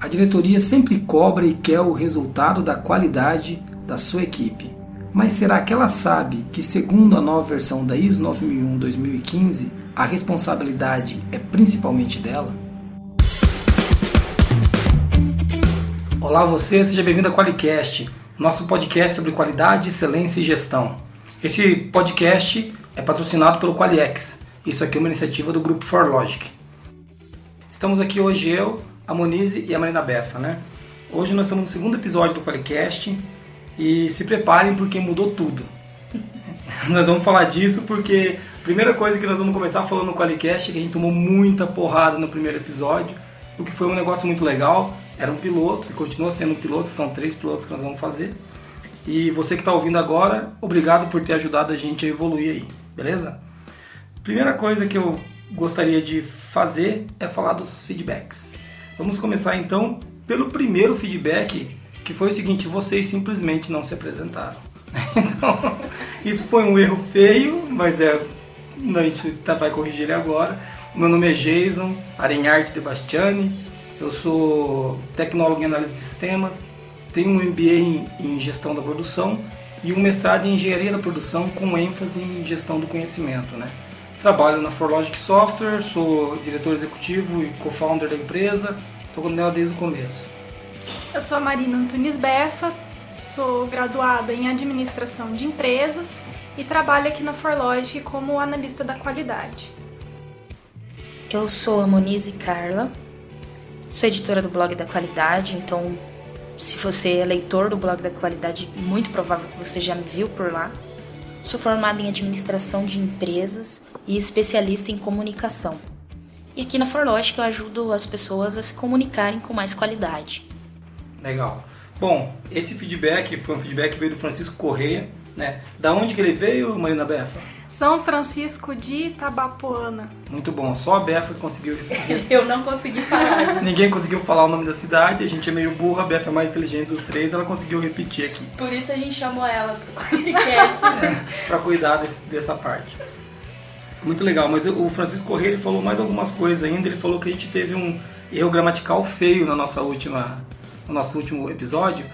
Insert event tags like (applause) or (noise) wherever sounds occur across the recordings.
A diretoria sempre cobra e quer o resultado da qualidade da sua equipe. Mas será que ela sabe que, segundo a nova versão da ISO 9001-2015, a responsabilidade é principalmente dela? Olá você, seja bem-vindo ao Qualicast, nosso podcast sobre qualidade, excelência e gestão. Esse podcast é patrocinado pelo Qualiex. Isso aqui é uma iniciativa do grupo ForLogic. Estamos aqui hoje eu, a Monize e a Marina Befa, né? Hoje nós estamos no segundo episódio do Qualicast e se preparem porque mudou tudo. (laughs) nós vamos falar disso porque a primeira coisa que nós vamos começar falando no Qualicast é que a gente tomou muita porrada no primeiro episódio, o que foi um negócio muito legal. Era um piloto e continua sendo um piloto, são três pilotos que nós vamos fazer. E você que está ouvindo agora, obrigado por ter ajudado a gente a evoluir aí, beleza? Primeira coisa que eu gostaria de fazer é falar dos feedbacks. Vamos começar então pelo primeiro feedback, que foi o seguinte: vocês simplesmente não se apresentaram. (laughs) Então, isso foi um erro feio, mas é, a gente tá, vai corrigir ele agora. Meu nome é Jason Arenharte de Bastiani, eu sou tecnólogo em análise de sistemas, tenho um MBA em, gestão da produção e um mestrado em engenharia da produção com ênfase em gestão do conhecimento. Né? Trabalho na Forlogic Software, sou diretor executivo e co-founder da empresa, estou nela desde o começo. Eu sou a Marina Antunes Befa, sou graduada em administração de empresas e trabalho aqui na Forlogic como analista da qualidade. Eu sou a Monize Carla, sou editora do blog da qualidade, então se você é leitor do blog da qualidade, muito provável que você já me viu por lá. Sou formada em administração de empresas e especialista em comunicação. E aqui na Forlogic eu ajudo as pessoas a se comunicarem com mais qualidade. Legal. Bom, esse feedback foi um feedback que veio do Francisco Correia, né? Da onde que ele veio, Marina Befa? São Francisco de Itabapoana. Muito bom, só a Befa conseguiu responder. (laughs) eu não consegui falar. (laughs) Ninguém conseguiu falar o nome da cidade, a gente é meio burro, a Befa é mais inteligente dos três, ela conseguiu repetir aqui. Por isso a gente chamou ela pro podcast. né? (laughs) pra cuidar desse, dessa parte. Muito legal, mas o Francisco Correia ele falou mais algumas coisas ainda, ele falou que a gente teve um erro gramatical feio na nossa última, no nosso último episódio.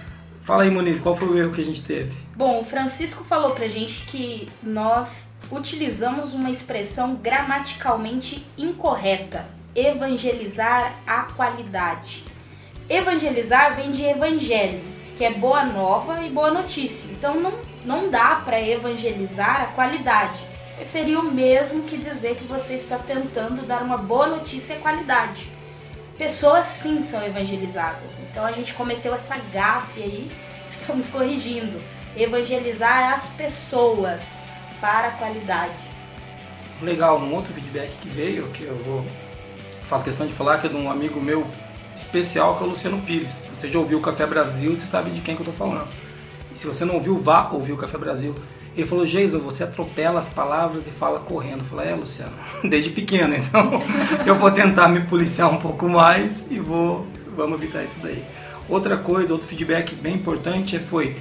Fala aí, Moniz, qual foi o erro que a gente teve? Bom, o Francisco falou pra gente que nós utilizamos uma expressão gramaticalmente incorreta: evangelizar a qualidade. Evangelizar vem de evangelho, que é boa nova e boa notícia. Então não, não dá para evangelizar a qualidade. Seria o mesmo que dizer que você está tentando dar uma boa notícia à qualidade. Pessoas sim são evangelizadas. Então a gente cometeu essa gafe aí, (laughs) estamos corrigindo. Evangelizar as pessoas para a qualidade. Legal, um outro feedback que veio, que eu vou faço questão de falar, que é de um amigo meu especial, que é o Luciano Pires. Você já ouviu o Café Brasil, você sabe de quem que eu estou falando. E se você não ouviu, vá ouvir o Café Brasil. Ele falou, Jason, você atropela as palavras e fala correndo. Eu falei, é, Luciano, (laughs) desde pequeno, então (laughs) eu vou tentar me policiar um pouco mais e vou, vamos evitar isso daí. Outra coisa, outro feedback bem importante foi,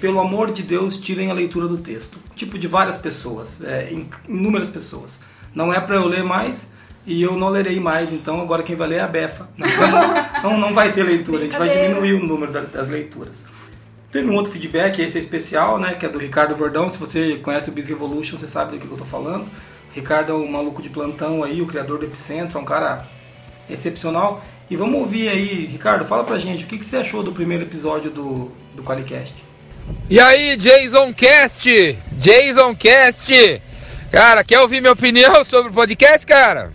pelo amor de Deus, tirem a leitura do texto. Tipo de várias pessoas, é, inúmeras pessoas. Não é para eu ler mais e eu não lerei mais, então agora quem vai ler é a Befa. (laughs) Não, não, não vai ter leitura, a gente vai diminuir o número das leituras. Teve um outro feedback, esse é especial, né, que é do Ricardo Vordão. Se você conhece o Biz Revolution, você sabe do que eu estou falando. O Ricardo é um maluco de plantão aí, o criador do Epicentro, é um cara excepcional. E vamos ouvir aí, Ricardo, fala pra gente, o que, que você achou do primeiro episódio do, do Qualicast? E aí, Jason Cast! Jason Cast! Cara, quer ouvir minha opinião (laughs) sobre o podcast, cara?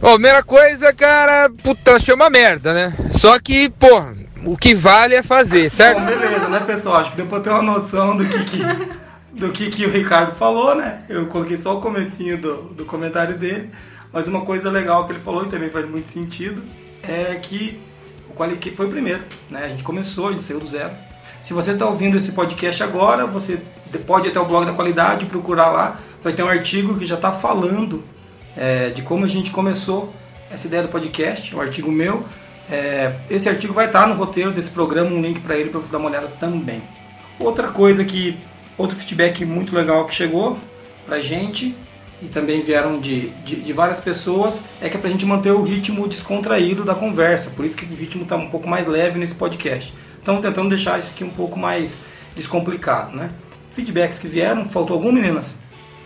Bom, primeira coisa, cara, puta, achei uma merda, né? Só que, pô, o que vale é fazer, certo? Bom, beleza, né, pessoal? Acho que deu pra ter uma noção do que, que (laughs) do que, que o Ricardo falou, né? Eu coloquei só o comecinho do, do comentário dele, mas uma coisa legal que ele falou e também faz muito sentido é que o Qualique foi o primeiro, né? A gente começou, a gente saiu do zero. Se você está ouvindo esse podcast agora, você pode ir até o blog da qualidade, procurar lá, vai ter um artigo que já está falando é, de como a gente começou essa ideia do podcast, um artigo meu. É, esse artigo vai estar no roteiro desse programa, um link para ele para você dar uma olhada também. Outra coisa que, outro feedback muito legal que chegou pra gente e também vieram de, de, de várias pessoas, é que é para a gente manter o ritmo descontraído da conversa. Por isso que o ritmo está um pouco mais leve nesse podcast. Então, tentando deixar isso aqui um pouco mais descomplicado, né? Feedbacks que vieram, faltou algum, meninas?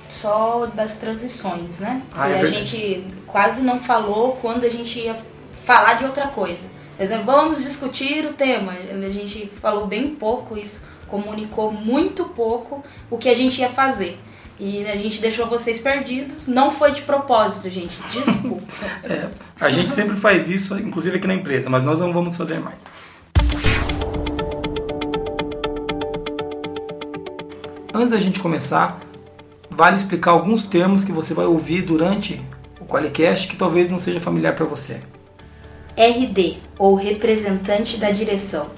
Só das transições, né? Ah, é a verdade. gente quase não falou quando a gente ia falar de outra coisa. Por exemplo, vamos discutir o tema. A gente falou bem pouco isso, comunicou muito pouco o que a gente ia fazer. E a gente deixou vocês perdidos. Não foi de propósito, gente. (laughs) Desculpa. É, a gente sempre faz isso, inclusive aqui na empresa, mas nós não vamos fazer mais. Antes da gente começar, vale explicar alguns termos que você vai ouvir durante o Qualicast que talvez não seja familiar para você. RD, ou representante da direção.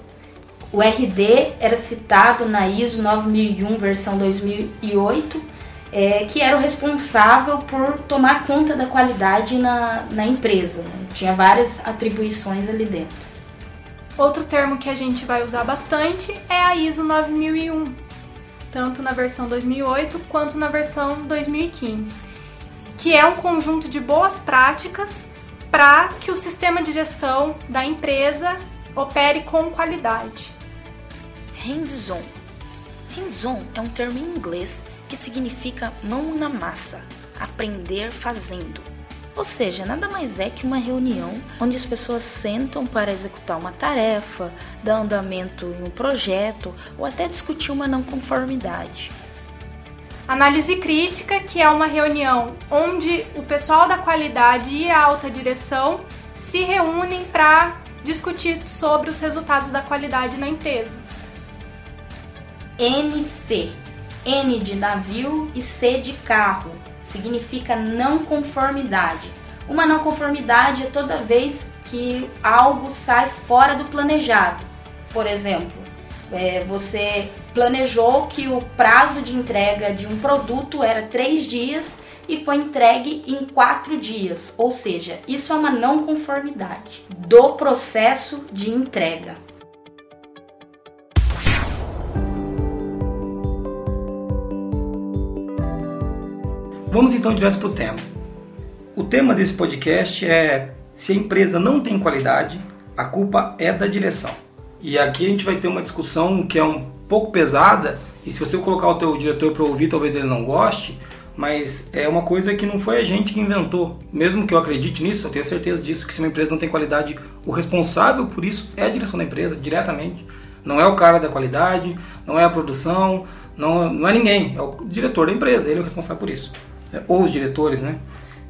O RD era citado na ISO 9001, versão 2008, é, que era o responsável por tomar conta da qualidade na, na empresa. né? Tinha várias atribuições ali dentro. Outro termo que a gente vai usar bastante é a ISO 9001, tanto na versão 2008 quanto na versão 2015, que é um conjunto de boas práticas para que o sistema de gestão da empresa opere com qualidade. Hands-on. Hands-on é um termo em inglês que significa mão na massa, aprender fazendo. Ou seja, nada mais é que uma reunião onde as pessoas sentam para executar uma tarefa, dar andamento em um projeto ou até discutir uma não conformidade. Análise crítica, que é uma reunião onde o pessoal da qualidade e a alta direção se reúnem para discutir sobre os resultados da qualidade na empresa. NC. N de navio e C de carro. Significa não conformidade. Uma não conformidade é toda vez que algo sai fora do planejado. Por exemplo, é, você planejou que o prazo de entrega de um produto era três dias e foi entregue em quatro dias. Ou seja, isso é uma não conformidade do processo de entrega. Vamos então direto para o tema. O tema desse podcast é se a empresa não tem qualidade, a culpa é da direção. E aqui a gente vai ter uma discussão que é um pouco pesada e se você colocar o teu diretor para ouvir, talvez ele não goste, mas é uma coisa que não foi a gente que inventou. Mesmo que eu acredite nisso, eu tenho certeza disso, que se uma empresa não tem qualidade, o responsável por isso é a direção da empresa, diretamente. Não é o cara da qualidade, não é a produção, não, não é ninguém, é o diretor da empresa, ele é o responsável por isso. É, ou os diretores, né?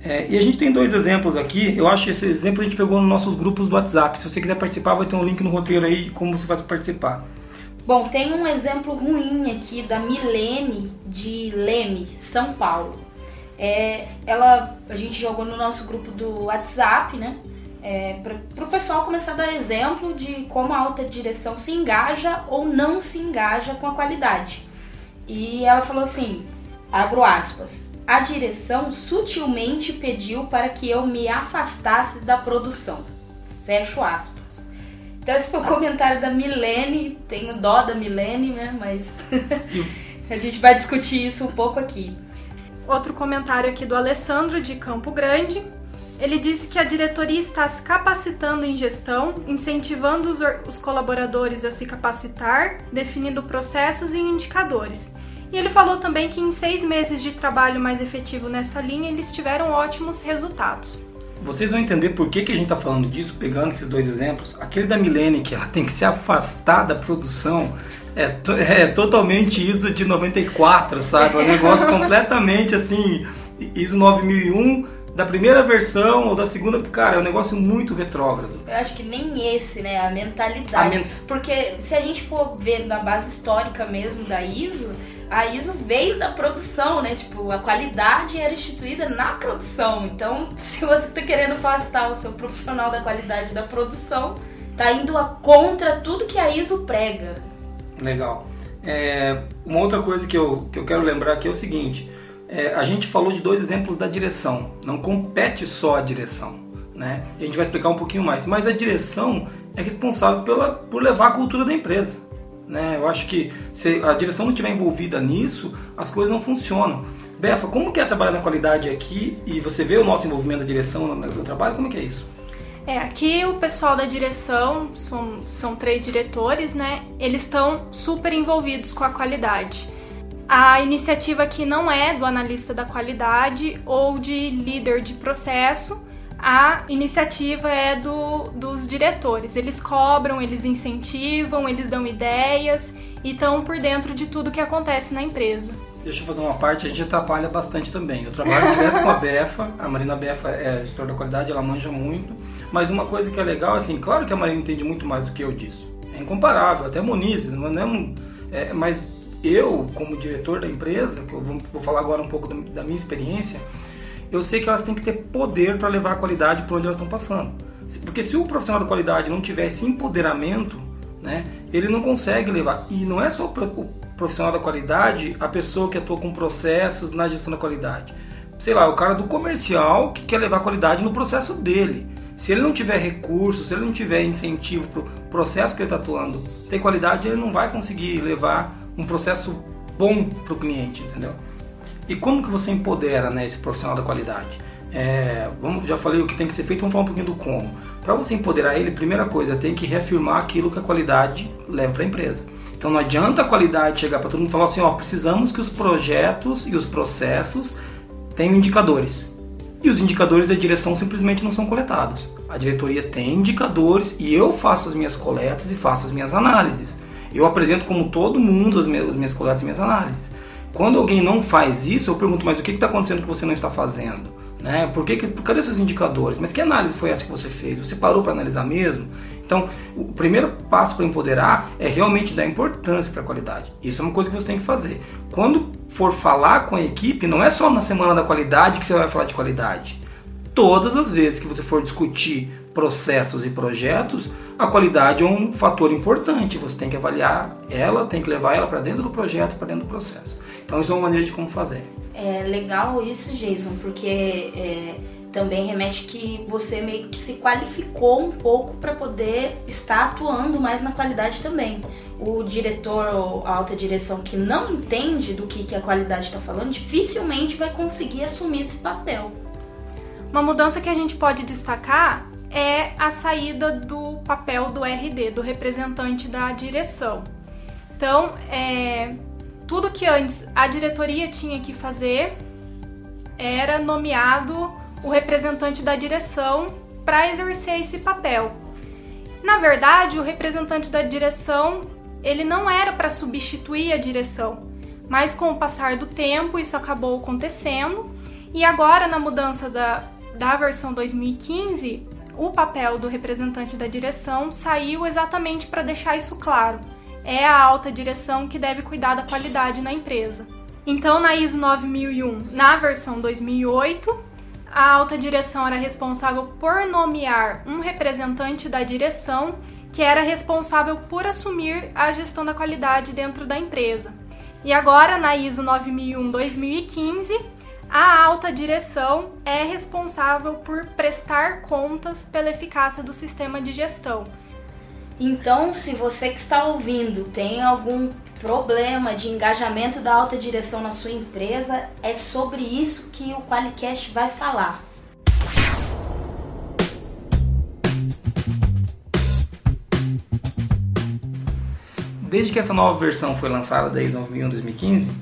É, e a gente tem dois exemplos aqui. Eu acho que esse exemplo a gente pegou nos nossos grupos do WhatsApp. Se você quiser participar, vai ter um link no roteiro aí de como você faz para participar. Bom, tem um exemplo ruim aqui da Milene de Leme, São Paulo. É, ela, a gente jogou no nosso grupo do WhatsApp, né? É, para o pessoal começar a dar exemplo de como a alta direção se engaja ou não se engaja com a qualidade. E ela falou assim, abro aspas, a direção sutilmente pediu para que eu me afastasse da produção. Fecho aspas. Então esse foi o (laughs) comentário da Milene, tenho dó da Milene, né? Mas (laughs) a gente vai discutir isso um pouco aqui. Outro comentário aqui do Alessandro de Campo Grande. Ele disse que a diretoria está se capacitando em gestão, incentivando os, os colaboradores a se capacitar, definindo processos e indicadores. E ele falou também que em seis meses de trabalho mais efetivo nessa linha, eles tiveram ótimos resultados. Vocês vão entender por que, que a gente está falando disso, pegando esses dois exemplos. Aquele da Milene, que ela tem que se afastar da produção, é, to é totalmente ISO de 94, sabe? É um negócio (laughs) completamente assim, ISO 9001 da primeira versão ou da segunda, cara, é um negócio muito retrógrado. Eu acho que nem esse, né? A mentalidade. A men- Porque se a gente for ver na base histórica mesmo da ISO, a ISO veio da produção, né? Tipo, a qualidade era instituída na produção. Então, (laughs) se você tá querendo afastar o seu profissional da qualidade da produção, tá indo a contra tudo que a ISO prega. Legal. É, uma outra coisa que eu, que eu quero lembrar aqui é o seguinte: é, a gente falou de dois exemplos da direção. Não compete só a direção, né? A gente vai explicar um pouquinho mais. Mas a direção é responsável pela, por levar a cultura da empresa. Né? Eu acho que se a direção não estiver envolvida nisso, as coisas não funcionam. Befa, como que é trabalhar na qualidade aqui e você vê o nosso envolvimento da direção no, trabalho? Como que é isso? É, aqui o pessoal da direção, são, são três diretores, né? Eles estão super envolvidos com a qualidade. A iniciativa aqui não é do analista da qualidade ou de líder de processo, a iniciativa é do, dos diretores. Eles cobram, eles incentivam, eles dão ideias e estão por dentro de tudo que acontece na empresa. Deixa eu fazer uma parte, a gente atrapalha bastante também. Eu trabalho direto com a Befa, a Marina Befa é gestora da qualidade, ela manja muito. Mas uma coisa que é legal, assim, claro que a Marina entende muito mais do que eu disso. É incomparável, até Moniz, não é, é mas eu, como diretor da empresa, que eu vou, vou falar agora um pouco da minha experiência, eu sei que elas têm que ter poder para levar a qualidade para onde elas estão passando. Porque se o profissional da qualidade não tiver esse empoderamento, né, ele não consegue levar. E não é só o profissional da qualidade a pessoa que atua com processos na gestão da qualidade. Sei lá, o cara do comercial que quer levar qualidade no processo dele. Se ele não tiver recursos, se ele não tiver incentivo para o processo que ele está atuando ter qualidade, ele não vai conseguir levar um processo bom para o cliente, entendeu? E como que você empodera né, esse profissional da qualidade? É, vamos, já falei o que tem que ser feito, vamos falar um pouquinho do como. Para você empoderar ele, primeira coisa, tem que reafirmar aquilo que a qualidade leva para a empresa. Então não adianta a qualidade chegar para todo mundo e falar assim, ó, precisamos que os projetos e os processos tenham indicadores. E os indicadores da direção simplesmente não são coletados. A diretoria tem indicadores e eu faço as minhas coletas e faço as minhas análises. Eu apresento como todo mundo as minhas, as minhas coletas e minhas análises. Quando alguém não faz isso, eu pergunto, mas o que está acontecendo que você não está fazendo? Né? Por que, cadê seus indicadores? Mas que análise foi essa que você fez? Você parou para analisar mesmo? Então, o primeiro passo para empoderar é realmente dar importância para a qualidade. Isso é uma coisa que você tem que fazer. Quando for falar com a equipe, não é só na semana da qualidade que você vai falar de qualidade. Todas as vezes que você for discutir processos e projetos, a qualidade é um fator importante. Você tem que avaliar ela, tem que levar ela para dentro do projeto, para dentro do processo. Então isso é uma maneira de como fazer. É legal isso, Jason, porque é, também remete que você meio que se qualificou um pouco para poder estar atuando mais na qualidade também. O diretor ou a alta direção que não entende do que, que a qualidade está falando, dificilmente vai conseguir assumir esse papel. Uma mudança que a gente pode destacar é a saída do papel do RD, do representante da direção. Então, é, tudo que antes a diretoria tinha que fazer era nomeado o representante da direção para exercer esse papel. Na verdade, o representante da direção ele não era para substituir a direção, mas com o passar do tempo isso acabou acontecendo e agora na mudança da, da versão 2015 o papel do representante da direção saiu exatamente para deixar isso claro é a alta direção que deve cuidar da qualidade na empresa. Então, na ISO 9001, na versão 2008, a alta direção era responsável por nomear um representante da direção que era responsável por assumir a gestão da qualidade dentro da empresa. E agora, na ISO 9001-2015, a alta direção é responsável por prestar contas pela eficácia do sistema de gestão então, se você que está ouvindo tem algum problema de engajamento da alta direção na sua empresa, é sobre isso que o Qualicast vai falar. Desde que essa nova versão foi lançada, da ISO 9001 2015,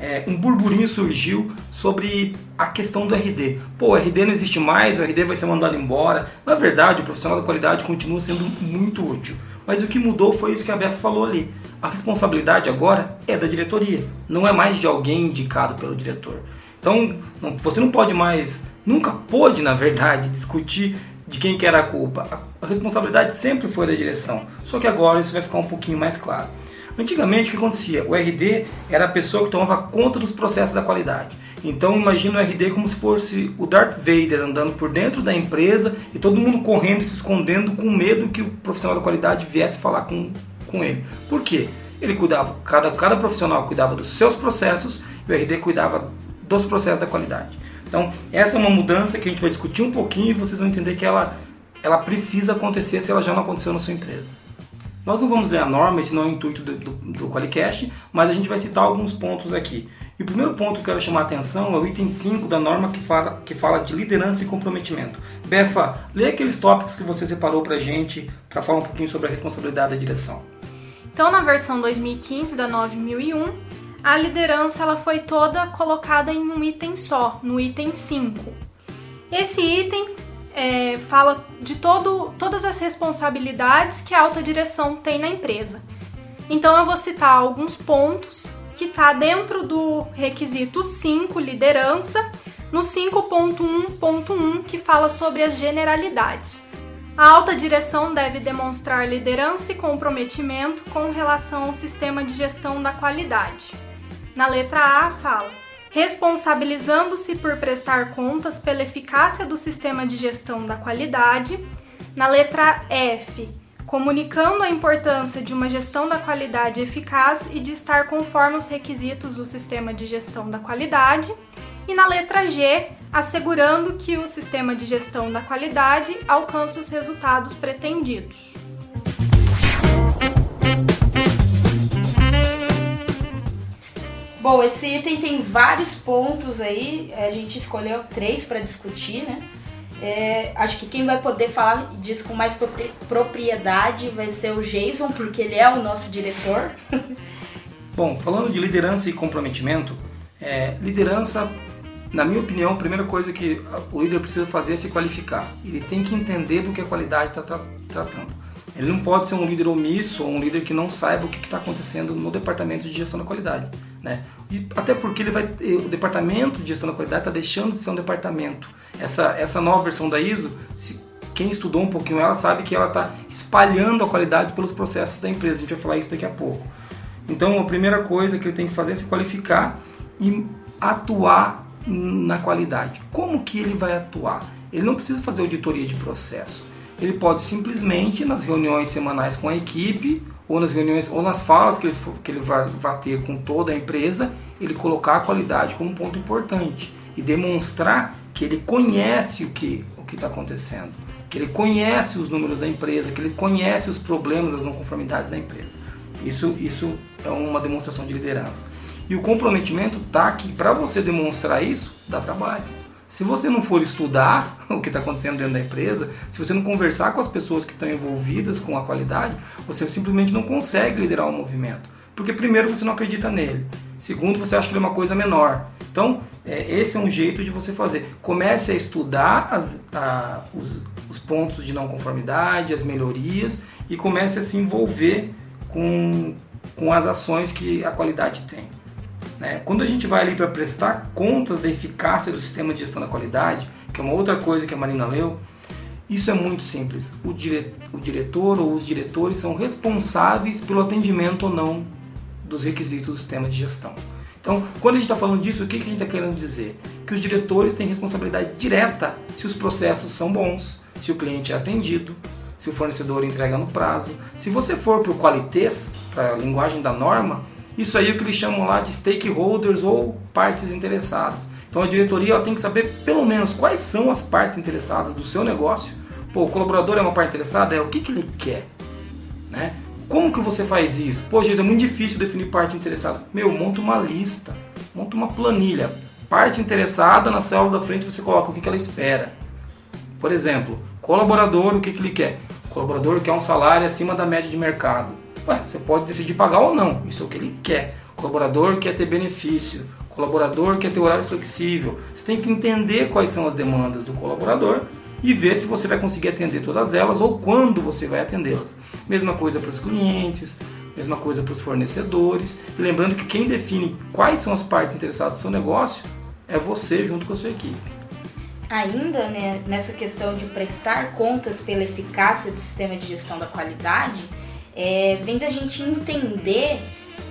é, um burburinho surgiu sobre a questão do RD. Pô, o RD não existe mais, o RD vai ser mandado embora. Na verdade, o profissional da qualidade continua sendo muito útil. Mas o que mudou foi isso que a Beth falou ali. A responsabilidade agora é da diretoria, não é mais de alguém indicado pelo diretor. Então, não, você não pode mais, nunca pôde, na verdade, (laughs) discutir de quem que era a culpa. A responsabilidade sempre foi da direção. Só que agora isso vai ficar um pouquinho mais claro. Antigamente o que acontecia? O RD era a pessoa que tomava conta dos processos da qualidade. Então imagina o RD como se fosse o Darth Vader andando por dentro da empresa e todo mundo correndo e se escondendo com medo que o profissional da qualidade viesse falar com, com ele. Por quê? Ele cuidava, cada, cada profissional cuidava dos seus processos e o RD cuidava dos processos da qualidade. Então essa é uma mudança que a gente vai discutir um pouquinho e vocês vão entender que ela, ela precisa acontecer se ela já não aconteceu na sua empresa. Nós não vamos ler a norma, esse não é o intuito do, do, do Qualicast, mas a gente vai citar alguns pontos aqui. E o primeiro ponto que eu quero chamar a atenção é o item 5 da norma que fala, que fala de liderança e comprometimento. Befa, lê aqueles tópicos que você separou para gente para falar um pouquinho sobre a responsabilidade da direção. Então, na versão 2015 da 9001, a liderança ela foi toda colocada em um item só, no item 5. Esse item é, fala de todo, todas as responsabilidades que a alta direção tem na empresa. Então eu vou citar alguns pontos que está dentro do requisito 5, liderança, no 5.1.1, que fala sobre as generalidades. A alta direção deve demonstrar liderança e comprometimento com relação ao sistema de gestão da qualidade. Na letra A fala: responsabilizando-se por prestar contas pela eficácia do sistema de gestão da qualidade. Na letra F, comunicando a importância de uma gestão da qualidade eficaz e de estar conforme os requisitos do sistema de gestão da qualidade. E na letra G, assegurando que o sistema de gestão da qualidade alcance os resultados pretendidos. Bom, esse item tem vários pontos aí, a gente escolheu três para discutir, né? É, acho que quem vai poder falar disso com mais propriedade vai ser o Jason, porque ele é o nosso diretor. (laughs) Bom, falando de liderança e comprometimento, é, liderança, na minha opinião, a primeira coisa que o líder precisa fazer é se qualificar. Ele tem que entender do que a qualidade está tra tratando. Ele não pode ser um líder omisso ou um líder que não saiba o que está acontecendo no departamento de gestão da qualidade. Né? E até porque ele vai, o departamento de gestão da qualidade está deixando de ser um departamento. Essa, essa nova versão da ISO, se, quem estudou um pouquinho ela sabe que ela está espalhando a qualidade pelos processos da empresa. A gente vai falar isso daqui a pouco. Então a primeira coisa que ele tem que fazer é se qualificar e atuar na qualidade. Como que ele vai atuar? Ele não precisa fazer auditoria de processo ele pode simplesmente nas reuniões semanais com a equipe ou nas reuniões ou nas falas que ele, que ele vai, vai ter com toda a empresa, ele colocar a qualidade como um ponto importante e demonstrar que ele conhece o que o que está acontecendo, que ele conhece os números da empresa, que ele conhece os problemas, as não conformidades da empresa. Isso, isso é uma demonstração de liderança. E o comprometimento está que para você demonstrar isso, dá trabalho. Se você não for estudar (laughs) o que está acontecendo dentro da empresa, se você não conversar com as pessoas que estão envolvidas com a qualidade, você simplesmente não consegue liderar o movimento. Porque, primeiro, você não acredita nele. Segundo, você acha que ele é uma coisa menor. Então, é, esse é um jeito de você fazer. Comece a estudar as, a, os, os pontos de não conformidade, as melhorias, e comece a se envolver com, com as ações que a qualidade tem. Né? Quando a gente vai ali para prestar contas da eficácia do sistema de gestão da qualidade, que é uma outra coisa que a Marina leu, isso é muito simples. O, dire... o diretor ou os diretores são responsáveis pelo atendimento ou não dos requisitos do sistema de gestão. Então, quando a gente está falando disso, o que, que a gente está querendo dizer? Que os diretores têm responsabilidade direta se os processos são bons, se o cliente é atendido, se o fornecedor entrega no prazo. Se você for para o qualitês, para a linguagem da norma, isso aí é o que eles chamam lá de stakeholders ou partes interessadas. Então a diretoria ela tem que saber pelo menos quais são as partes interessadas do seu negócio. Pô, o colaborador é uma parte interessada? É o que, que ele quer? Né? Como que você faz isso? Pô, gente, é muito difícil definir parte interessada. Meu, monta uma lista, monta uma planilha. Parte interessada, na célula da frente você coloca o que, que ela espera. Por exemplo, colaborador, o que, que ele quer? O colaborador quer um salário acima da média de mercado. Ué, você pode decidir pagar ou não, isso é o que ele quer. O colaborador quer ter benefício, o colaborador quer ter horário flexível. Você tem que entender quais são as demandas do colaborador e ver se você vai conseguir atender todas elas ou quando você vai atendê-las. Mesma coisa para os clientes, mesma coisa para os fornecedores. E lembrando que quem define quais são as partes interessadas no seu negócio é você junto com a sua equipe. Ainda né, nessa questão de prestar contas pela eficácia do sistema de gestão da qualidade, é, vem da gente entender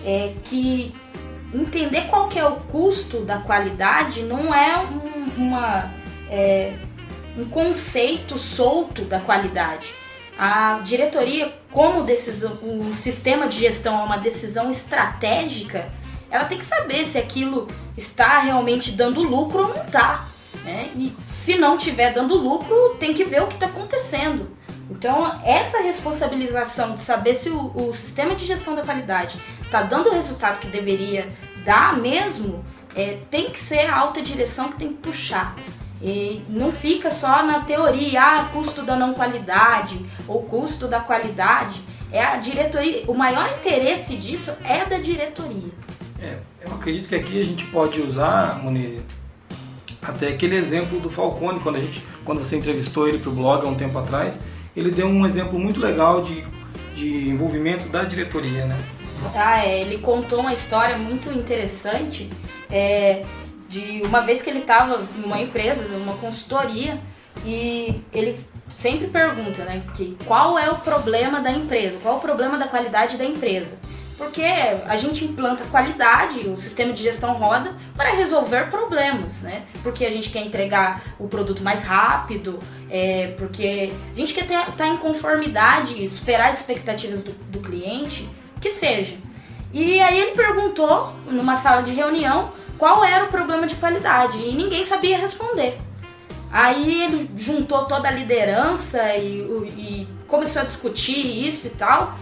é, que entender qual que é o custo da qualidade não é um, uma, é, um conceito solto da qualidade. A diretoria, como decisão, o sistema de gestão é uma decisão estratégica, ela tem que saber se aquilo está realmente dando lucro ou não está. Né? E se não estiver dando lucro, tem que ver o que está acontecendo. Então, essa responsabilização de saber se o, o sistema de gestão da qualidade está dando o resultado que deveria dar mesmo, é, tem que ser a alta direção que tem que puxar. E não fica só na teoria, ah, custo da não qualidade ou custo da qualidade. É a diretoria, o maior interesse disso é da diretoria. É, eu acredito que aqui a gente pode usar, Muniz, até aquele exemplo do Falcone, quando, a gente, quando você entrevistou ele para o blog há um tempo atrás, ele deu um exemplo muito legal de, de envolvimento da diretoria, né? Ah, é, ele contou uma história muito interessante é, de uma vez que ele estava numa empresa, numa consultoria, e ele sempre pergunta, né, que qual é o problema da empresa, qual é o problema da qualidade da empresa. Porque a gente implanta qualidade, o sistema de gestão roda para resolver problemas, né? Porque a gente quer entregar o produto mais rápido, é, porque a gente quer estar tá em conformidade, superar as expectativas do, do cliente, que seja. E aí ele perguntou numa sala de reunião qual era o problema de qualidade e ninguém sabia responder. Aí ele juntou toda a liderança e, e começou a discutir isso e tal.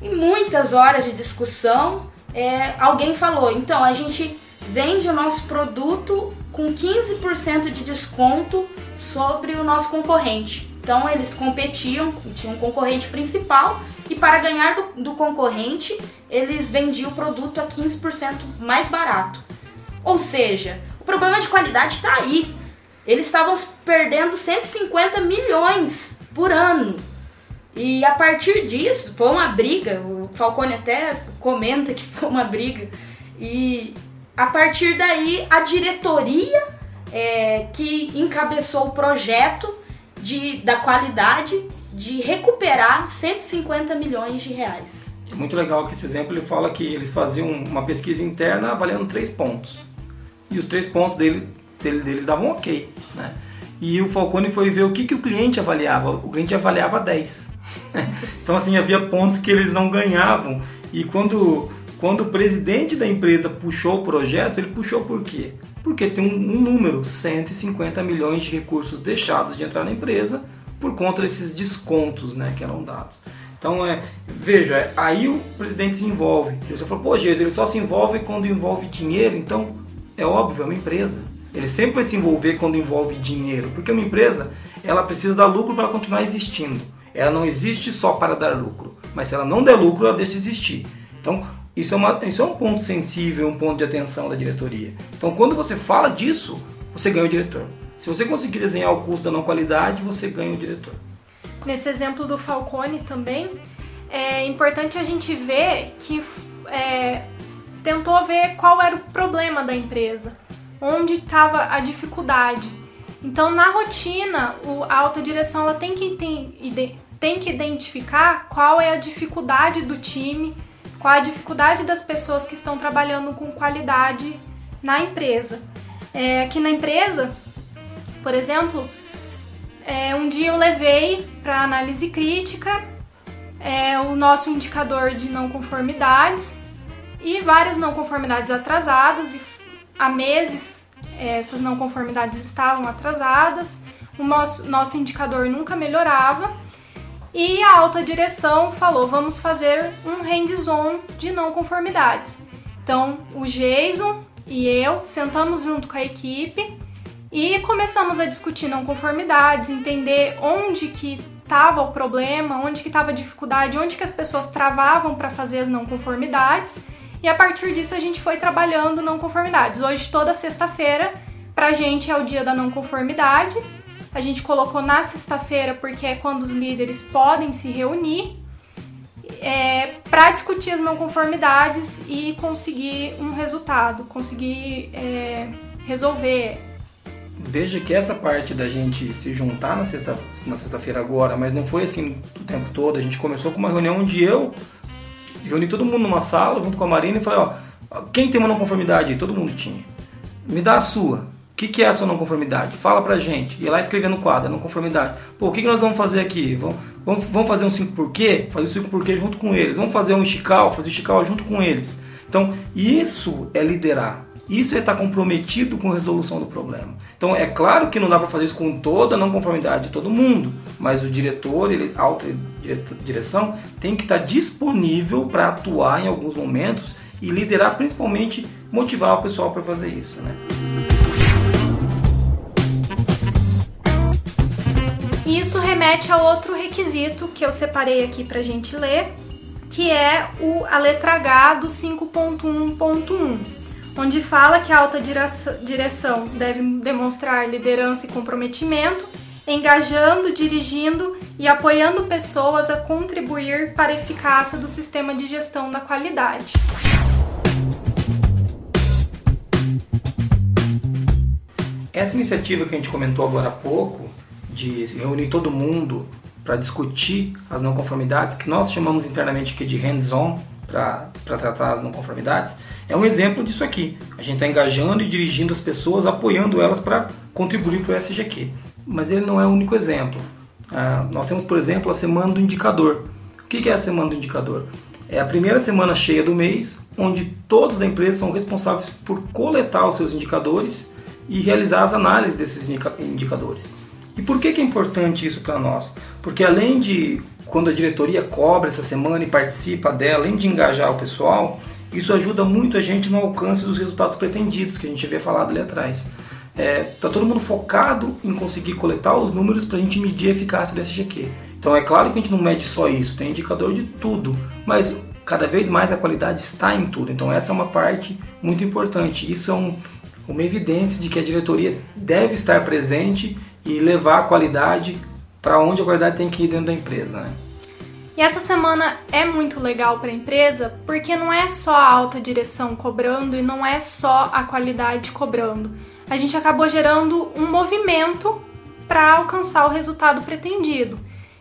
Em muitas horas de discussão, é, alguém falou: então a gente vende o nosso produto com 15% de desconto sobre o nosso concorrente. Então eles competiam, tinha um concorrente principal e para ganhar do, do concorrente eles vendiam o produto a 15% mais barato. Ou seja, o problema de qualidade está aí. Eles estavam perdendo 150 milhões por ano e a partir disso, foi uma briga, o Falcone até comenta que foi uma briga. E a partir daí, a diretoria é, que encabeçou o projeto de, da qualidade de recuperar 150 milhões de reais. É muito legal que esse exemplo ele fala que eles faziam uma pesquisa interna avaliando três pontos. E os três pontos dele, dele, deles davam ok. Né? E o Falcone foi ver o que, que o cliente avaliava. O cliente avaliava 10. (laughs) então, assim, havia pontos que eles não ganhavam. E quando, quando o presidente da empresa puxou o projeto, ele puxou por quê? Porque tem um, um número, 150 milhões de recursos deixados de entrar na empresa por conta desses descontos né, que eram dados. Então, é, veja, aí o presidente se envolve. Você falou, pô, Jesus, ele só se envolve quando envolve dinheiro, então é óbvio, é uma empresa. Ele sempre vai se envolver quando envolve dinheiro, porque uma empresa ela precisa dar lucro para continuar existindo. Ela não existe só para dar lucro, mas se ela não der lucro, ela deixa de existir. Então, isso é, uma, isso é um ponto sensível, um ponto de atenção da diretoria. Então, quando você fala disso, você ganha o diretor. Se você conseguir desenhar o custo da não qualidade, você ganha o diretor. Nesse exemplo do Falcone também, é importante a gente ver que é, tentou ver qual era o problema da empresa, onde estava a dificuldade. Então, na rotina, a alta direção ela tem que tem que identificar qual é a dificuldade do time, qual a dificuldade das pessoas que estão trabalhando com qualidade na empresa. É, aqui na empresa, por exemplo, é, um dia eu levei para análise crítica é, o nosso indicador de não conformidades e várias não conformidades atrasadas e há meses é, essas não conformidades estavam atrasadas, o nosso, nosso indicador nunca melhorava e a alta direção falou: vamos fazer um hands-on de não conformidades. Então, o Jason e eu sentamos junto com a equipe e começamos a discutir não conformidades, entender onde que estava o problema, onde que estava a dificuldade, onde que as pessoas travavam para fazer as não conformidades. E a partir disso a gente foi trabalhando não conformidades. Hoje toda sexta-feira pra gente é o dia da não conformidade a gente colocou na sexta-feira porque é quando os líderes podem se reunir é, para discutir as não conformidades e conseguir um resultado, conseguir é, resolver. Veja que essa parte da gente se juntar na sexta na sexta-feira agora, mas não foi assim o tempo todo. A gente começou com uma reunião onde eu reuni todo mundo numa sala junto com a Marina e falei, ó, quem tem uma não conformidade? Todo mundo tinha. Me dá a sua. O que, que é essa não conformidade? Fala pra gente. E lá escrever no quadro, não conformidade. Pô, o que, que nós vamos fazer aqui? Vamos, vamos, vamos fazer um 5 porquê? Fazer o 5 porquê junto com eles. Vamos fazer um estical? Fazer estical junto com eles. Então, isso é liderar. Isso é estar comprometido com a resolução do problema. Então, é claro que não dá para fazer isso com toda a não conformidade de todo mundo, mas o diretor, ele, a alta direção, tem que estar disponível para atuar em alguns momentos e liderar, principalmente motivar o pessoal para fazer isso. Né? Isso remete a outro requisito que eu separei aqui para gente ler, que é o, a letra H do 5.1.1, onde fala que a alta direção deve demonstrar liderança e comprometimento, engajando, dirigindo e apoiando pessoas a contribuir para a eficácia do sistema de gestão da qualidade. Essa iniciativa que a gente comentou agora há pouco, de reunir todo mundo para discutir as não conformidades, que nós chamamos internamente aqui de hands-on, para tratar as não conformidades, é um exemplo disso aqui. A gente está engajando e dirigindo as pessoas, apoiando elas para contribuir para o SGQ. Mas ele não é o único exemplo. Ah, nós temos, por exemplo, a Semana do Indicador. O que é a Semana do Indicador? É a primeira semana cheia do mês, onde todos da empresa são responsáveis por coletar os seus indicadores e realizar as análises desses indicadores. E por que, que é importante isso para nós? Porque além de quando a diretoria cobra essa semana e participa dela, além de engajar o pessoal, isso ajuda muito a gente no alcance dos resultados pretendidos que a gente havia falado ali atrás. Está é, todo mundo focado em conseguir coletar os números para a gente medir a eficácia do SGQ. Então é claro que a gente não mede só isso, tem indicador de tudo, mas cada vez mais a qualidade está em tudo. Então essa é uma parte muito importante. Isso é um, uma evidência de que a diretoria deve estar presente e levar a qualidade para onde a qualidade tem que ir dentro da empresa. Né? E essa semana é muito legal para a empresa porque não é só a alta direção cobrando e não é só a qualidade cobrando. A gente acabou gerando um movimento para alcançar o resultado pretendido.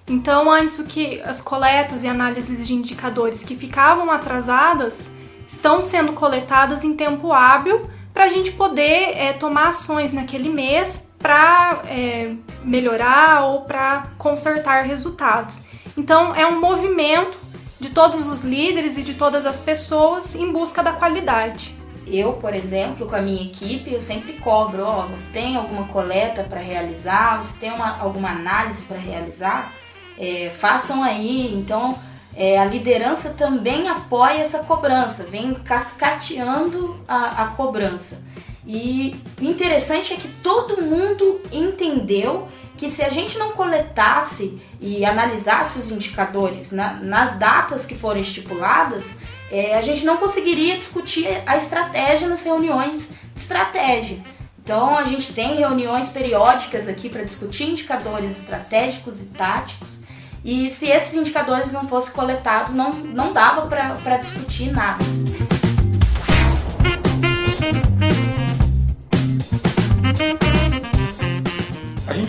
Então, antes o que as coletas e análises de indicadores que ficavam atrasadas estão sendo coletadas em tempo hábil para a gente poder é, tomar ações naquele mês para é, melhorar ou para consertar resultados. Então é um movimento de todos os líderes e de todas as pessoas em busca da qualidade. Eu, por exemplo, com a minha equipe, eu sempre cobro, ó, você tem alguma coleta para realizar, você tem uma, alguma análise para realizar, é, façam aí. Então, é, a liderança também apoia essa cobrança, vem cascateando a, a cobrança. E o interessante é que todo mundo entendeu que se a gente não coletasse e analisasse os indicadores na, nas datas que foram estipuladas, é, a gente não conseguiria discutir a estratégia nas reuniões de estratégia. Então a gente tem reuniões periódicas aqui para discutir indicadores estratégicos e táticos. E se esses indicadores não fossem coletados, não, não dava para discutir nada.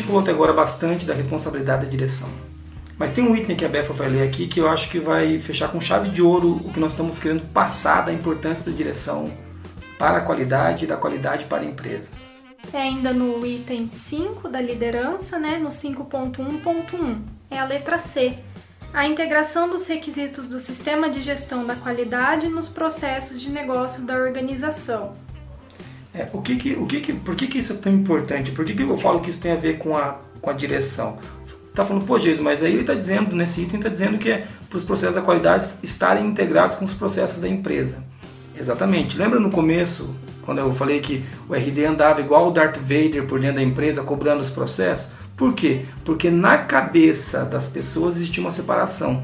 Falou até agora bastante da responsabilidade da direção. Mas tem um item que a Befa vai ler aqui que eu acho que vai fechar com chave de ouro o que nós estamos querendo passar da importância da direção para a qualidade e da qualidade para a empresa. É ainda no item 5 da liderança, né, no 5.1.1. É a letra C. A integração dos requisitos do sistema de gestão da qualidade nos processos de negócio da organização. É, o que que, o que que, por que, que isso é tão importante? Por que, que eu falo que isso tem a ver com a, com a direção? Tá falando, pô, Jesus, mas aí ele está dizendo, nesse item, está dizendo que é para os processos da qualidade estarem integrados com os processos da empresa. Exatamente. Lembra no começo, quando eu falei que o RD andava igual o Darth Vader por dentro da empresa, cobrando os processos? Por quê? Porque na cabeça das pessoas existia uma separação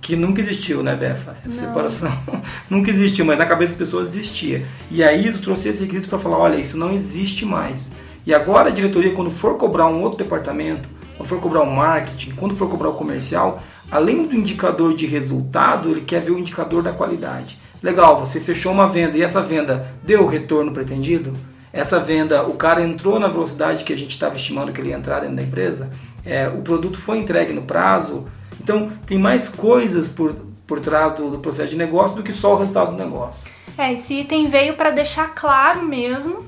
que nunca existiu, né, Befa? Essa Não. separação (laughs) nunca existiu, mas na cabeça das pessoas existia. E a ISO trouxe esse requisito para falar, olha, isso não existe mais. E agora a diretoria, quando for cobrar um outro departamento, quando for cobrar o marketing, quando for cobrar o comercial, além do indicador de resultado, ele quer ver o indicador da qualidade. Legal, você fechou uma venda e essa venda deu o retorno pretendido? Essa venda, o cara entrou na velocidade que a gente estava estimando que ele ia entrar dentro da empresa? É, o produto foi entregue no prazo? Então, tem mais coisas por, por trás do, do processo de negócio do que só o resultado do negócio. É, esse item veio para deixar claro mesmo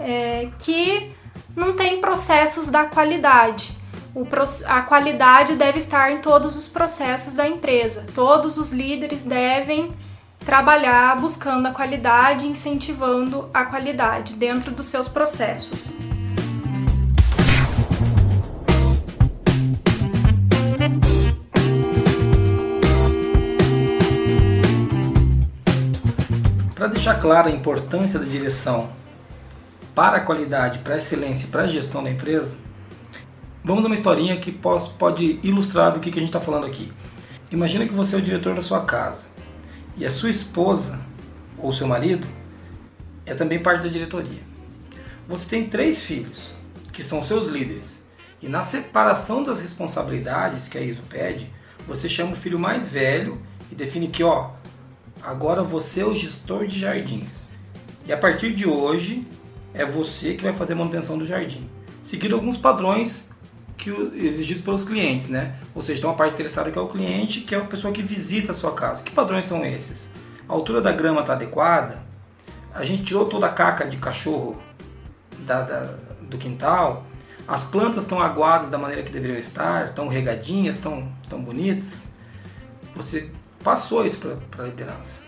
é, que não tem processos da qualidade. O, a qualidade deve estar em todos os processos da empresa. Todos os líderes devem trabalhar buscando a qualidade, incentivando a qualidade dentro dos seus processos. Deixar clara a importância da direção para a qualidade, para a excelência e para a gestão da empresa, vamos a uma historinha que pode ilustrar do que a gente está falando aqui. Imagina que você é o diretor da sua casa e a sua esposa ou seu marido é também parte da diretoria. Você tem três filhos que são seus líderes e na separação das responsabilidades que a ISO pede, você chama o filho mais velho e define que, ó, agora você é o gestor de jardins. E a partir de hoje é você que vai fazer a manutenção do jardim, seguindo alguns padrões que exigidos pelos clientes, né? Ou seja, tem uma parte interessada que é o cliente, que é a pessoa que visita a sua casa. Que padrões são esses? A altura da grama está adequada? A gente tirou toda a caca de cachorro da, da, do quintal? As plantas estão aguadas da maneira que deveriam estar? Estão regadinhas? Estão, estão bonitas? Você passou isso para a liderança.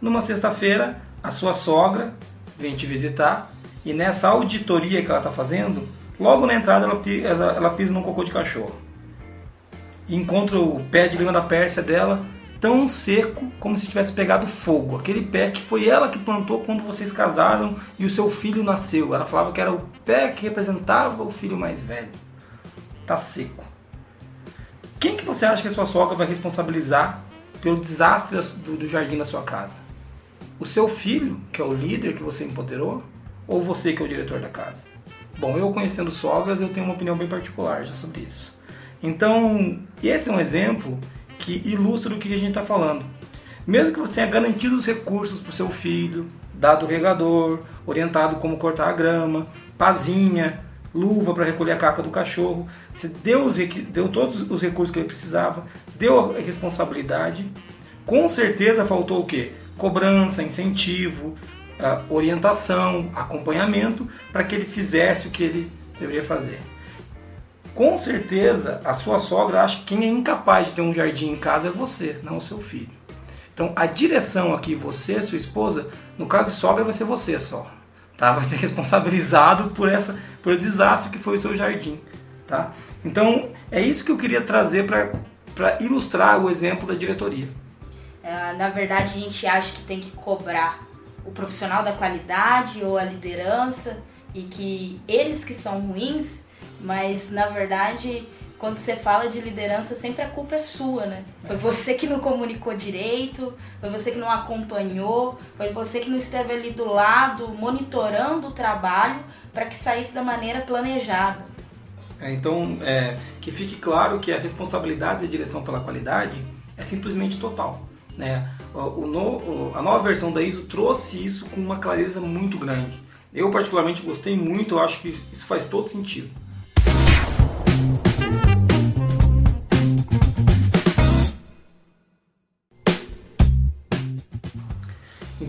Numa sexta-feira, a sua sogra vem te visitar e nessa auditoria que ela está fazendo, logo na entrada ela, ela, ela pisa num cocô de cachorro. Encontra o pé de lima da Pérsia dela tão seco como se tivesse pegado fogo. Aquele pé que foi ela que plantou quando vocês casaram e o seu filho nasceu. Ela falava que era o pé que representava o filho mais velho. Tá seco. Quem que você acha que a sua sogra vai responsabilizar pelo desastre do, do jardim da sua casa? O seu filho, que é o líder que você empoderou, ou você que é o diretor da casa? Bom, eu conhecendo sogras, eu tenho uma opinião bem particular já sobre isso. Então, esse é um exemplo que ilustra o que a gente está falando. Mesmo que você tenha garantido os recursos para o seu filho, dado o regador, orientado como cortar a grama, pazinha, luva para recolher a caca do cachorro, você deu, os, deu todos os recursos que ele precisava, deu a responsabilidade, com certeza faltou o quê? Cobrança, incentivo, orientação, acompanhamento para que ele fizesse o que ele deveria fazer. Com certeza a sua sogra acha que quem é incapaz de ter um jardim em casa é você, não o seu filho. Então a direção aqui, você, sua esposa, no caso de sogra vai ser você só. Tá? Vai ser responsabilizado por essa, por o desastre que foi o seu jardim. Tá? Então é isso que eu queria trazer para ilustrar o exemplo da diretoria. É, na verdade a gente acha que tem que cobrar o profissional da qualidade ou a liderança e que eles que são ruins, mas na verdade quando você fala de liderança, sempre a culpa é sua, né? Foi você que não comunicou direito, foi você que não acompanhou, foi você que não esteve ali do lado, monitorando o trabalho para que saísse da maneira planejada. É, então, é, que fique claro que a responsabilidade da direção pela qualidade é simplesmente total. Né? O, no, a nova versão da ISO trouxe isso com uma clareza muito grande. Eu particularmente gostei muito, eu acho que isso faz todo sentido.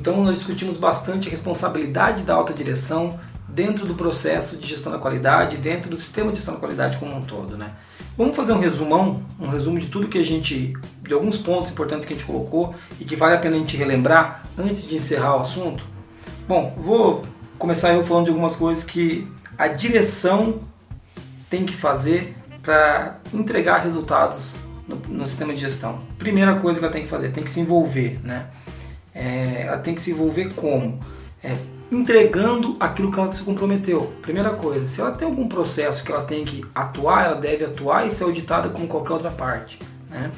Então nós discutimos bastante a responsabilidade da alta direção dentro do processo de gestão da qualidade, dentro do sistema de gestão da qualidade como um todo, né? Vamos fazer um resumão, um resumo de tudo que a gente, de alguns pontos importantes que a gente colocou e que vale a pena a gente relembrar antes de encerrar o assunto. Bom, vou começar eu falando de algumas coisas que a direção tem que fazer para entregar resultados no, no, sistema de gestão. Primeira coisa que ela tem que fazer, tem que se envolver, né? É, ela tem que se envolver como? É, entregando aquilo que ela se comprometeu. Primeira coisa, se ela tem algum processo que ela tem que atuar, ela deve atuar e ser auditada como qualquer outra parte. Né?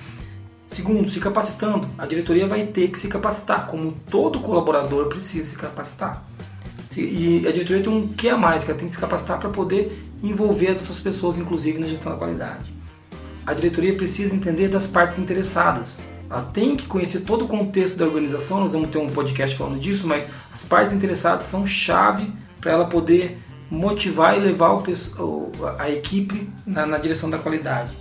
Segundo, se capacitando. A diretoria vai ter que se capacitar, como todo colaborador precisa se capacitar. E a diretoria tem um que a mais, que ela tem que se capacitar para poder envolver as outras pessoas, inclusive na gestão da qualidade. A diretoria precisa entender das partes interessadas. Ela tem que conhecer todo o contexto da organização, nós vamos ter um podcast falando disso, mas as partes interessadas são chave para ela poder motivar e levar o, a equipe na, na direção da qualidade.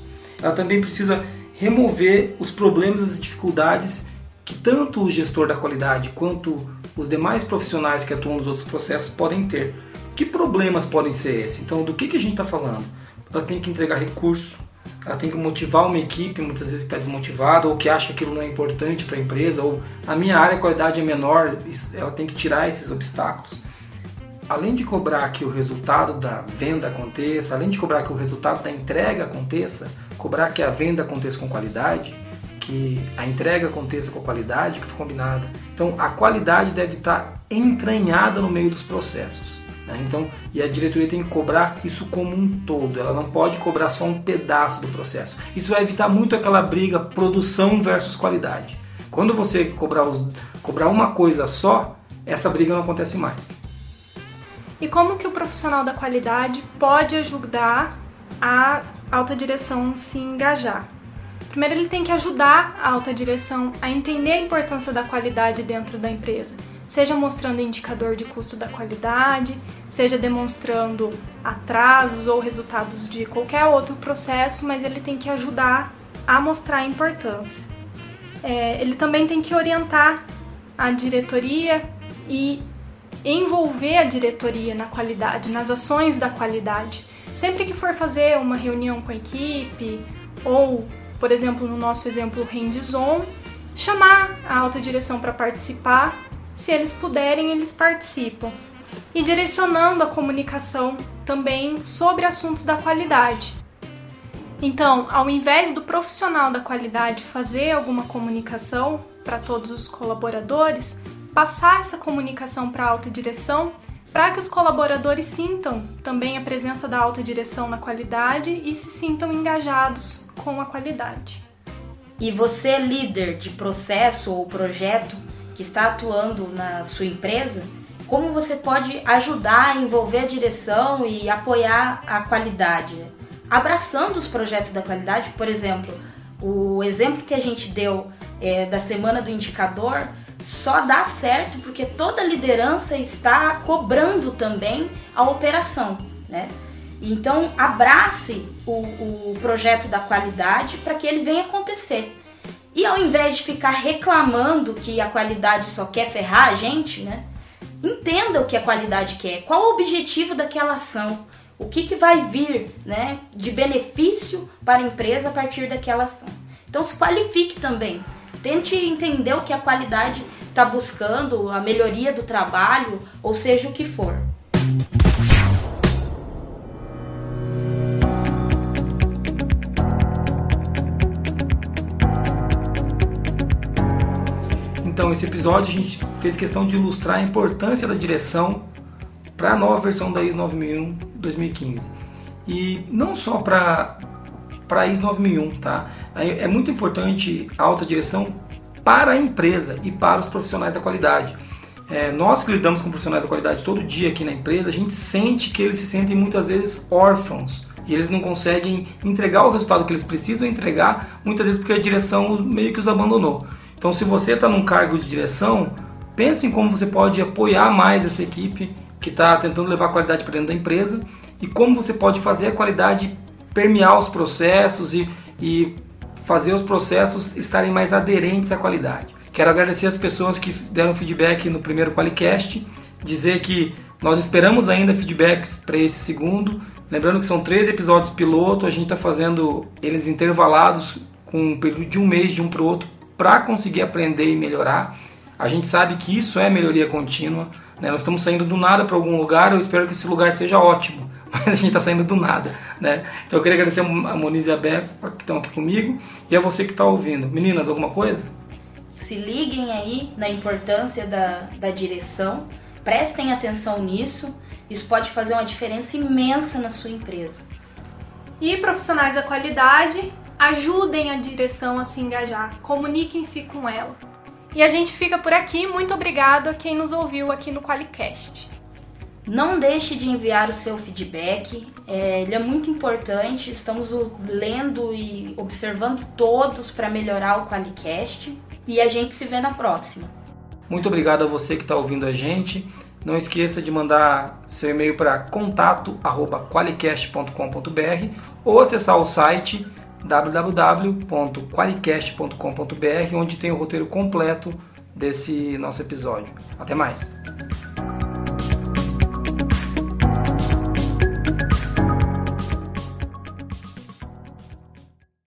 Ela também precisa remover os problemas as dificuldades que tanto o gestor da qualidade quanto os demais profissionais que atuam nos outros processos podem ter. Que problemas podem ser esses? Então, do que, que a gente está falando? Ela tem que entregar recurso, ela tem que motivar uma equipe, muitas vezes que está desmotivada ou que acha que aquilo não é importante para a empresa, ou a minha área de qualidade é menor, ela tem que tirar esses obstáculos. Além de cobrar que o resultado da venda aconteça, além de cobrar que o resultado da entrega aconteça, cobrar que a venda aconteça com qualidade, que a entrega aconteça com a qualidade que foi combinada. Então a qualidade deve estar entranhada no meio dos processos. Né? Então, e a diretoria tem que cobrar isso como um todo, ela não pode cobrar só um pedaço do processo. Isso vai evitar muito aquela briga produção versus qualidade. Quando você cobrar, os, cobrar uma coisa só, essa briga não acontece mais. E como que o profissional da qualidade pode ajudar a alta direção se engajar? Primeiro, ele tem que ajudar a alta direção a entender a importância da qualidade dentro da empresa, seja mostrando indicador de custo da qualidade, seja demonstrando atrasos ou resultados de qualquer outro processo, mas ele tem que ajudar a mostrar a importância. É, ele também tem que orientar a diretoria e envolver a diretoria na qualidade, nas ações da qualidade. Sempre que for fazer uma reunião com a equipe ou, por exemplo, no nosso exemplo hands-on, chamar a alta direção para participar. Se eles puderem, eles participam. E direcionando a comunicação também sobre assuntos da qualidade. Então, ao invés do profissional da qualidade fazer alguma comunicação para todos os colaboradores, passar essa comunicação para a alta direção para que os colaboradores sintam também a presença da alta direção na qualidade e se sintam engajados com a qualidade. E você, líder de processo ou projeto que está atuando na sua empresa, como você pode ajudar a envolver a direção e apoiar a qualidade? Abraçando os projetos da qualidade, por exemplo, o exemplo que a gente deu é, da semana do indicador só dá certo porque toda liderança está cobrando também a operação, né? Então abrace o, o projeto da qualidade para que ele venha acontecer. E ao invés de ficar reclamando que a qualidade só quer ferrar a gente, né? Entenda o que a qualidade quer, qual o objetivo daquela ação, o que, que vai vir né, de benefício para a empresa a partir daquela ação. Então se qualifique também. Tente entender o que a qualidade está buscando, a melhoria do trabalho, ou seja o que for. Então, esse episódio a gente fez questão de ilustrar a importância da direção para a nova versão da ISO 9001 2015. E não só para para ISO 9001, tá? É muito importante a alta direção para a empresa e para os profissionais da qualidade. É, nós que lidamos com profissionais da qualidade todo dia aqui na empresa, a gente sente que eles se sentem muitas vezes órfãos e eles não conseguem entregar o resultado que eles precisam entregar, muitas vezes porque a direção meio que os abandonou. Então, se você está num cargo de direção, pense em como você pode apoiar mais essa equipe que está tentando levar qualidade para dentro da empresa e como você pode fazer a qualidade permear os processos e, e fazer os processos estarem mais aderentes à qualidade. Quero agradecer as pessoas que deram feedback no primeiro Qualicast, dizer que nós esperamos ainda feedbacks para esse segundo. Lembrando que são três episódios piloto, a gente está fazendo eles intervalados com um período de um mês de um para o outro para conseguir aprender e melhorar. A gente sabe que isso é melhoria contínua. Né? Nós estamos saindo do nada para algum lugar, eu espero que esse lugar seja ótimo (laughs) mas a gente está saindo do nada, né? Então eu queria agradecer a Moniz e a Beth que estão aqui comigo e a você que está ouvindo. Meninas, alguma coisa? Se liguem aí na importância da, da direção, prestem atenção nisso, isso pode fazer uma diferença imensa na sua empresa. E profissionais da qualidade, ajudem a direção a se engajar, comuniquem-se com ela. E a gente fica por aqui. Muito obrigado a quem nos ouviu aqui no Qualicast. Não deixe de enviar o seu feedback, é, ele é muito importante. Estamos lendo e observando todos para melhorar o Qualicast e a gente se vê na próxima. Muito obrigado a você que está ouvindo a gente. Não esqueça de mandar seu e-mail para contato@qualicast.com.br ou acessar o site www.qualicast.com.br, onde tem o roteiro completo desse nosso episódio. Até mais!